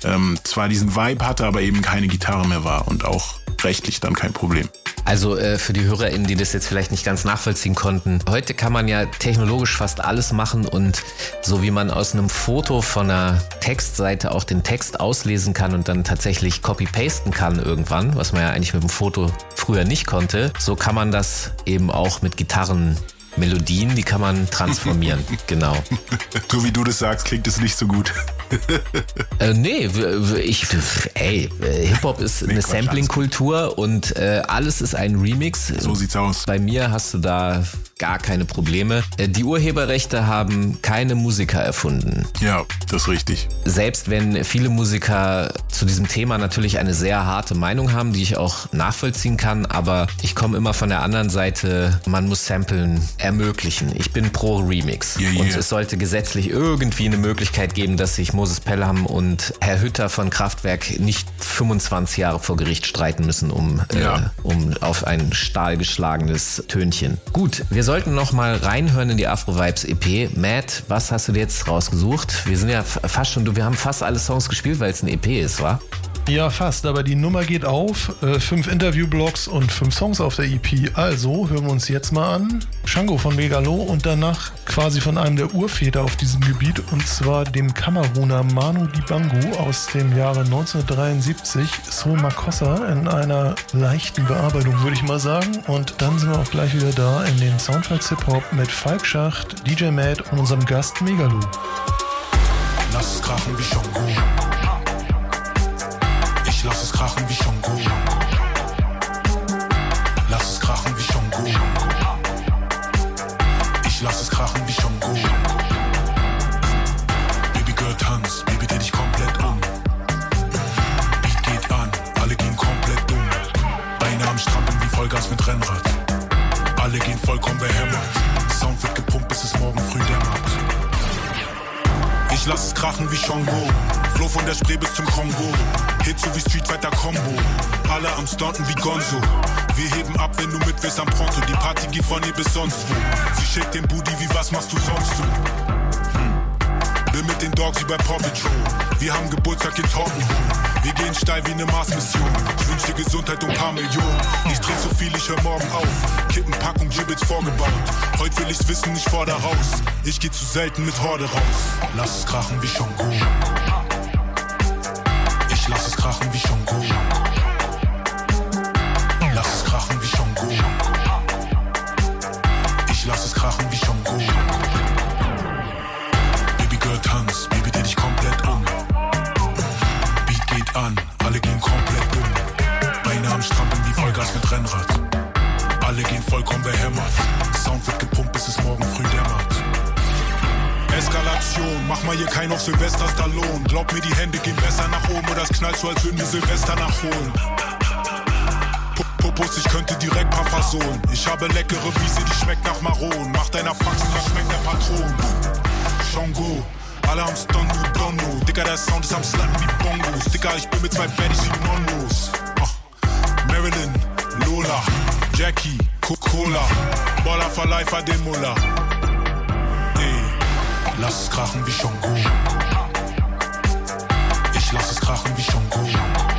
B: ähm, zwar diesen Vibe hatte, aber eben keine Gitarre mehr war und auch rechtlich dann kein Problem.
A: Also äh, für die HörerInnen, die das jetzt vielleicht nicht ganz nachvollziehen konnten, heute kann man ja technologisch fast alles machen und so wie man aus einem Foto von einer Textseite auch den Text auslesen kann und dann tatsächlich copy-pasten kann irgendwann, was man ja eigentlich mit dem Foto früher nicht konnte, so kann man das eben auch mit Gitarren Melodien, die kann man transformieren, genau.
B: So wie du das sagst, klingt es nicht so gut.
A: Äh, nee, ich, ey, äh, Hip-Hop ist eine
B: Quatsch,
A: Sampling-Kultur und äh, alles ist ein Remix.
B: So sieht's aus.
A: Bei mir hast du da gar keine Probleme. Äh, die Urheberrechte haben keine Musiker erfunden.
B: Ja, das ist richtig.
A: Selbst wenn viele Musiker zu diesem Thema natürlich eine sehr harte Meinung haben, die ich auch nachvollziehen kann, aber ich komme immer von der anderen Seite, man muss Samplen ermöglichen. Ich bin pro Remix.
B: Yeah, yeah.
A: Und es sollte gesetzlich irgendwie eine Möglichkeit geben, dass sich Moses Pelham und Herr Hütter von Kraftwerk nicht 25 Jahre vor Gericht streiten müssen, um,
B: Ja.
A: äh, um auf ein stahlgeschlagenes Tönchen. Gut, wir sollten noch mal reinhören in die Afro Vibes EP. Matt, was hast du dir jetzt rausgesucht? Wir sind ja fast schon, du, wir haben fast alle Songs gespielt, weil es ein EP ist, wa?
C: Ja, fast, aber die Nummer geht auf. Äh, fünf Interviewblocks und fünf Songs auf der EP. Also hören wir uns jetzt mal an. Shango von Megalo und danach quasi von einem der Urväter auf diesem Gebiet und zwar dem Kameruner Manu Dibango aus dem Jahre 1973. Soul Makossa in einer leichten Bearbeitung, würde ich mal sagen. Und dann sind wir auch gleich wieder da in den Soundtracks Hip Hop mit Falk Schacht, DJ Matt und unserem Gast Megalo.
E: Lass krachen wie Shango. Krachen wie Shango. Lass es krachen wie Shango. Ich lass es krachen wie Shango. Baby Girl tanz, Baby dreh dich komplett um. Beat geht an, alle gehen komplett um. Beine am Strampeln wie Vollgas mit Rennrad. Alle gehen vollkommen behämmert. Sound wird gepumpt, bis es morgen früh dämmert. Ich lass es krachen wie Shango. Flow von der Spree bis zum Kongo. Hit so wie Street Fighter Combo. Alle am Stunten wie Gonzo. Wir heben ab, wenn du mit willst am Pronto. Die Party geht von hier bis sonst wo. Sie schickt den Booty, wie was machst du sonst so? Hm. Bin mit den Dogs wie bei Paw Patrol. Wir haben Geburtstag in Tottenham. Wir gehen steil wie eine Mars-Mission. Ich wünsch dir Gesundheit und paar Millionen. Ich trink so viel, ich hör morgen auf. Kippenpackung, Gibbets vorgebaut. Heute will ich's wissen, ich fordere raus. Ich geh zu selten mit Horde raus. Lass es krachen wie Shango. Ich lass es krachen wie Shango. Lass es krachen wie Shango. Ich lass es krachen wie Shango. An, alle gehen komplett um. Beine am Strampeln wie Vollgas mit Rennrad. Alle gehen vollkommen behämmert. Sound wird gepumpt, bis es morgen früh dämmert. Eskalation, mach mal hier kein auf Silvester Stallone. Glaub mir, die Hände gehen besser nach oben oder es knallt so, als würden wir Silvester nachholen. Pu- Popos, ich könnte direkt paar. Ich habe leckere Wiese, die schmeckt nach Maron. Mach deiner Fax, da schmeckt der Patron. Shango, alle am Stun, du Donno. Dicker, der Sound ist am Slappen wie Bongos. Dicker, ich bin mit zwei Baddies wie Nonnos. Ah. Marilyn, Lola, Jackie, Coca-Cola. Baller for life, Ademola. Ey, lass es krachen wie Shango. Ich lass es krachen wie Shango.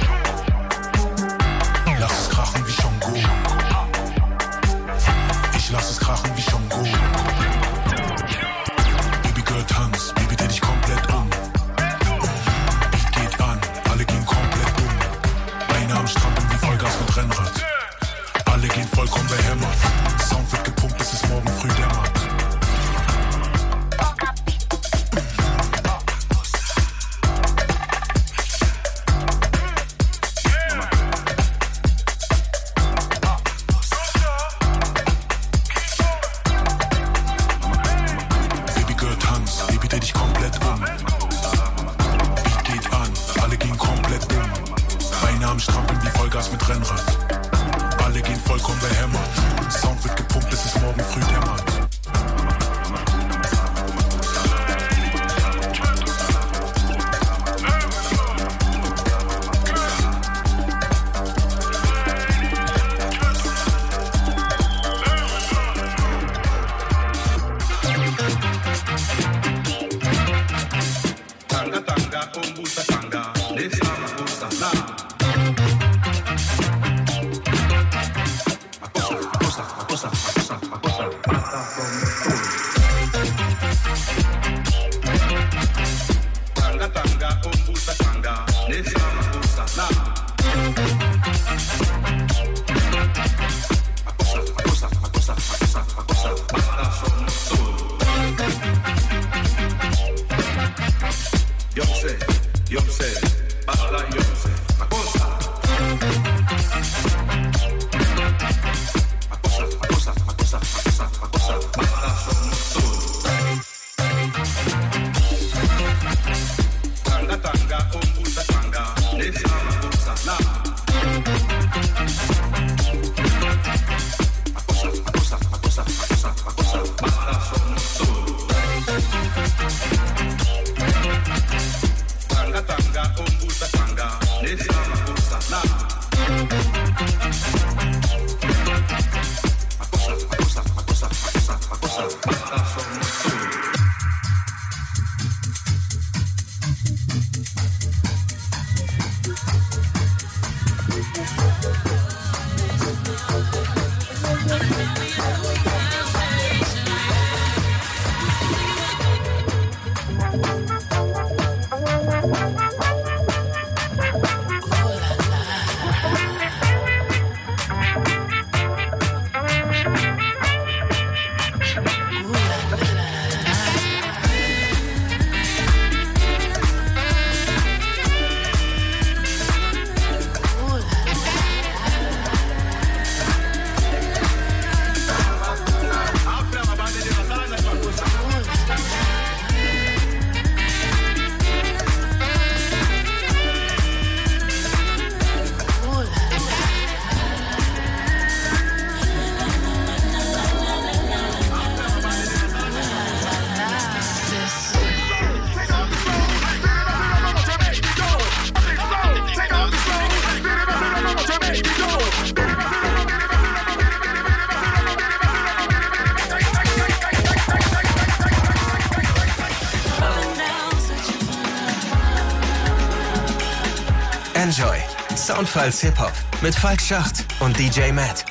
D: Soundfiles Hip-Hop mit Falk Schacht und DJ Matt.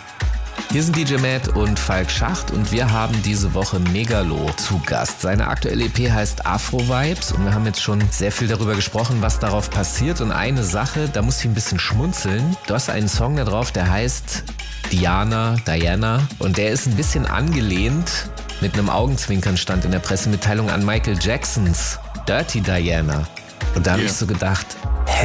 A: Hier sind DJ Matt und Falk Schacht und wir haben diese Woche Megalo zu Gast. Seine aktuelle EP heißt Afro Vibes und wir haben jetzt schon sehr viel darüber gesprochen, was darauf passiert. Und eine Sache, da muss ich ein bisschen schmunzeln. Du hast einen Song da drauf, der heißt Diana, Diana und der ist ein bisschen angelehnt mit einem Augenzwinkern stand in der Pressemitteilung an Michael Jacksons Dirty Diana. Und da habe
B: Yeah.
A: ich so gedacht,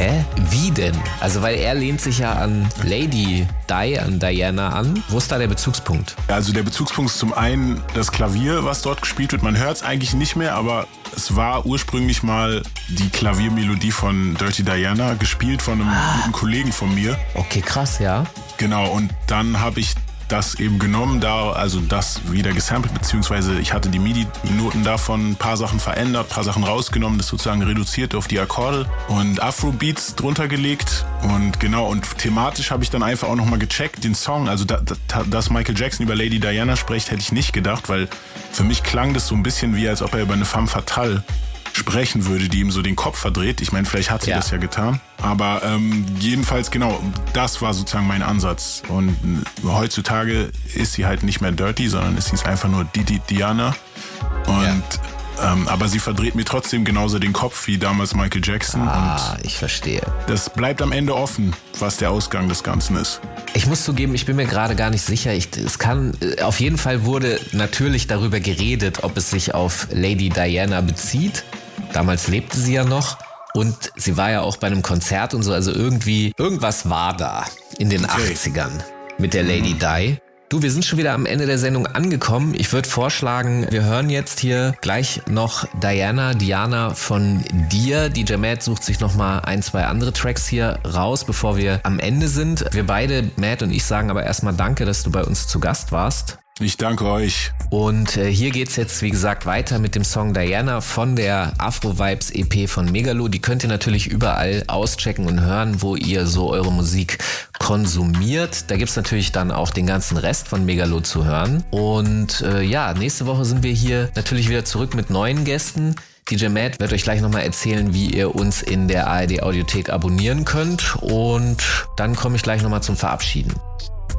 A: hä? Wie denn? Also weil er lehnt sich ja an Lady Di, an Diana an. Wo ist da der Bezugspunkt?
B: Also der Bezugspunkt ist zum einen das Klavier, was dort gespielt wird. Man hört es eigentlich nicht mehr, aber es war ursprünglich mal die Klaviermelodie von Dirty Diana, gespielt von einem guten Kollegen von mir.
A: Okay, krass, ja.
B: Genau, und dann habe ich das eben genommen, da, also das wieder gesampelt, beziehungsweise ich hatte die MIDI-Noten davon, ein paar Sachen verändert, ein paar Sachen rausgenommen, das sozusagen reduziert auf die Akkorde und Afrobeats drunter gelegt und genau, und thematisch habe ich dann einfach auch nochmal gecheckt, den Song, also da, da, dass Michael Jackson über Lady Diana spricht, hätte ich nicht gedacht, weil für mich klang das so ein bisschen wie, als ob er über eine femme fatale sprechen würde, die ihm so den Kopf verdreht. Ich meine, vielleicht hat sie
A: Ja.
B: das ja getan. Aber ähm, jedenfalls, genau, das war sozusagen mein Ansatz. Und äh, heutzutage ist sie halt nicht mehr Dirty, sondern ist sie einfach nur Didi Diana. Und ähm, aber sie verdreht mir trotzdem genauso den Kopf wie damals Michael Jackson.
A: Ah, ich verstehe.
B: Das bleibt am Ende offen, was der Ausgang des Ganzen ist.
A: Ich muss zugeben, ich bin mir gerade gar nicht sicher. Ich, es kann, äh, auf jeden Fall wurde natürlich darüber geredet, ob es sich auf Lady Diana bezieht. Damals lebte sie ja noch. Und sie war ja auch bei einem Konzert und so. Also irgendwie, irgendwas war da in den
B: Okay.
A: 80ern mit der Lady Di. Du, wir sind schon wieder am Ende der Sendung angekommen. Ich würde vorschlagen, wir hören jetzt hier gleich noch Diana, Diana von dir. DJ Matt sucht sich noch mal ein, zwei andere Tracks hier raus, bevor wir am Ende sind. Wir beide, Matt und ich, sagen aber erstmal Danke, dass du bei uns zu Gast warst.
B: Ich danke euch.
A: Und äh, hier geht's jetzt, wie gesagt, weiter mit dem Song Diana von der Afro Vibes EP von Megalo. Die könnt ihr natürlich überall auschecken und hören, wo ihr so eure Musik konsumiert. Da gibt's natürlich dann auch den ganzen Rest von Megalo zu hören. Und äh, ja, nächste Woche sind wir hier natürlich wieder zurück mit neuen Gästen. DJ Matt wird euch gleich nochmal erzählen, wie ihr uns in der ARD Audiothek abonnieren könnt. Und dann komme ich gleich nochmal zum Verabschieden.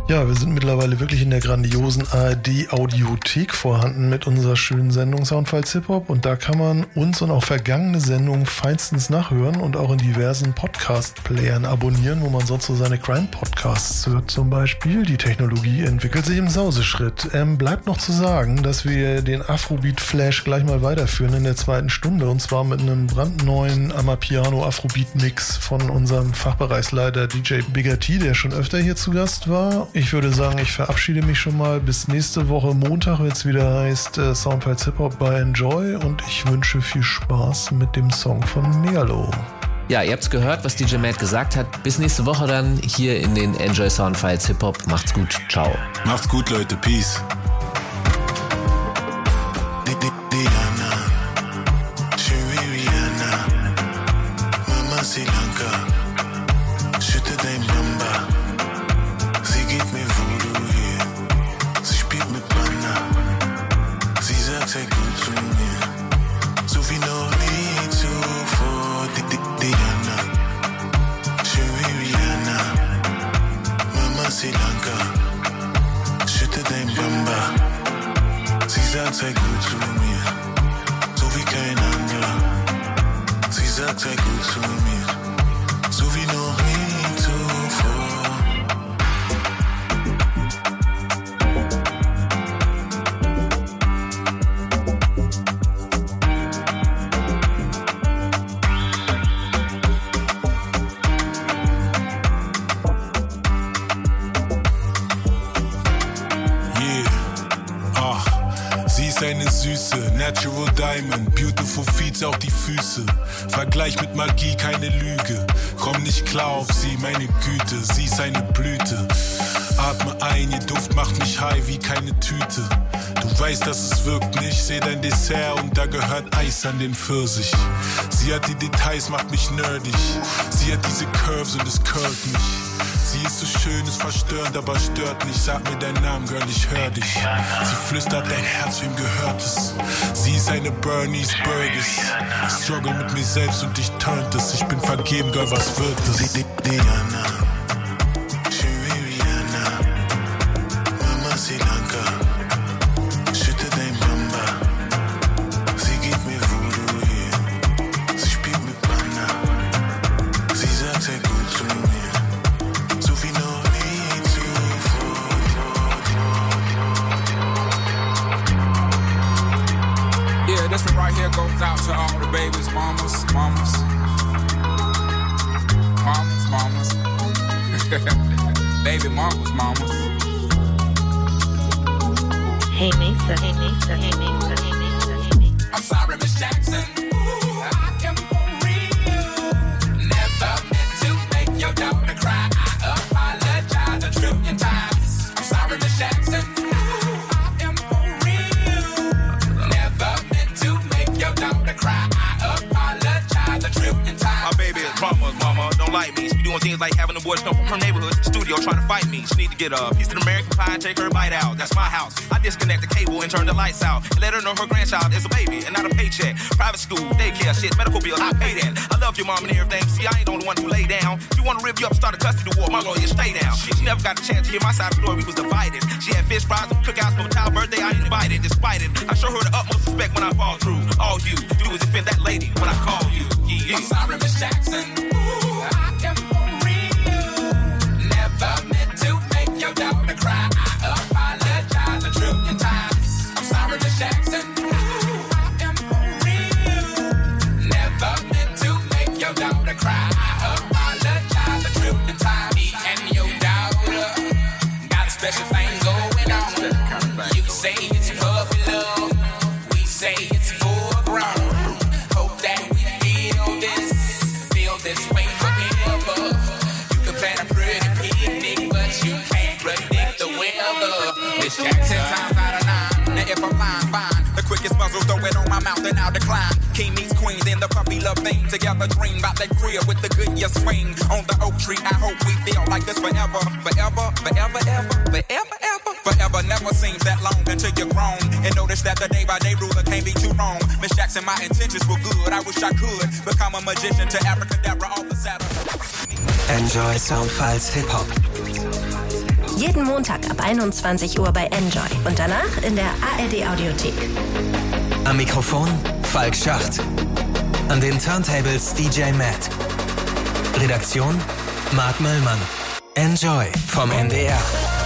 C: Ja, wir sind mittlerweile wirklich in der grandiosen ARD-Audiothek vorhanden mit unserer schönen Sendung Soundfiles Hip Hop und da kann man uns und auch vergangene Sendungen feinstens nachhören und auch in diversen Podcast-Playern abonnieren, wo man sonst so seine Crime-Podcasts hört zum Beispiel. Die Technologie entwickelt sich im Sauseschritt. Ähm, bleibt noch zu sagen, dass wir den Afrobeat-Flash gleich mal weiterführen in der zweiten Stunde und zwar mit einem brandneuen Amapiano Afrobeat-Mix von unserem Fachbereichsleiter DJ Bigger T, der schon öfter hier zu Gast war. Ich würde sagen, ich verabschiede mich schon mal. Bis nächste Woche Montag, wenn es wieder heißt äh, Soundfiles Hip Hop bei Enjoy und ich wünsche viel Spaß mit dem Song von Merlo.
A: Ja, ihr habt's gehört, was DJ Matt gesagt hat. Bis nächste Woche dann hier in den Enjoy Soundfiles Hip Hop. Macht's gut. Ciao.
M: Macht's gut, Leute. Peace.
N: Sie
E: ist eine Süße, Natural Diamond, Beautiful Feeds auch die Füße. Vergleich mit Magie, keine Lüge. Komm nicht klar auf sie, meine Güte, sie ist eine Blüte. Atme ein, ihr Duft macht mich high wie keine Tüte. Du weißt, dass es wirkt nicht, seh dein Dessert und da gehört Eis an den Pfirsich. Sie hat die Details, macht mich nerdig. Sie hat diese Curves und es curlt mich. Sie ist so schön, ist verstörend, aber stört nicht. Sag mir deinen Namen, Girl, ich hör dich. Sie flüstert dein Herz, wem gehört es? Sie ist eine Bernice Burgess. Ich struggle mit mir selbst und ich turnt es. Ich bin vergeben, Girl, was wird es?
N: Diana,
O: get a piece of American pie take her bite out. That's my house. I disconnect the cable and turn the lights out. And let her know her grandchild is a baby and not a paycheck. Private school, daycare, shit, medical bill, I pay that. I love your mom and everything. See, I ain't the only one who lay down. She wanna rip you up, start a custody war. My lawyer, stay down. She never got a chance to hear my side of the story. We was divided. She had fish fries and cookouts for my child's birthday. I invited, despite it. I show her the utmost respect when I fall through. All you do is defend that lady when I call you. Yeah.
P: I'm sorry, Miss Jackson. I am the puppy love thing. Together dream about that crib with the good year swing. On the oak tree, I hope we feel like this forever. Forever, forever, ever, forever, ever. Forever never seems that long until you're grown. And notice that the day by day ruler can't be too wrong. Miss Jackson, my intentions were good. I wish I could become a magician to Abracadabra all the Saturn.
D: Enjoy Soundfiles Hip Hop.
Q: Jeden Montag ab 21 Uhr bei Enjoy und danach in der ARD Audiothek.
D: Am Mikrofon Falk Schacht. An den Turntables DJ Matt. Redaktion Marc Möllmann. Enjoy vom NDR.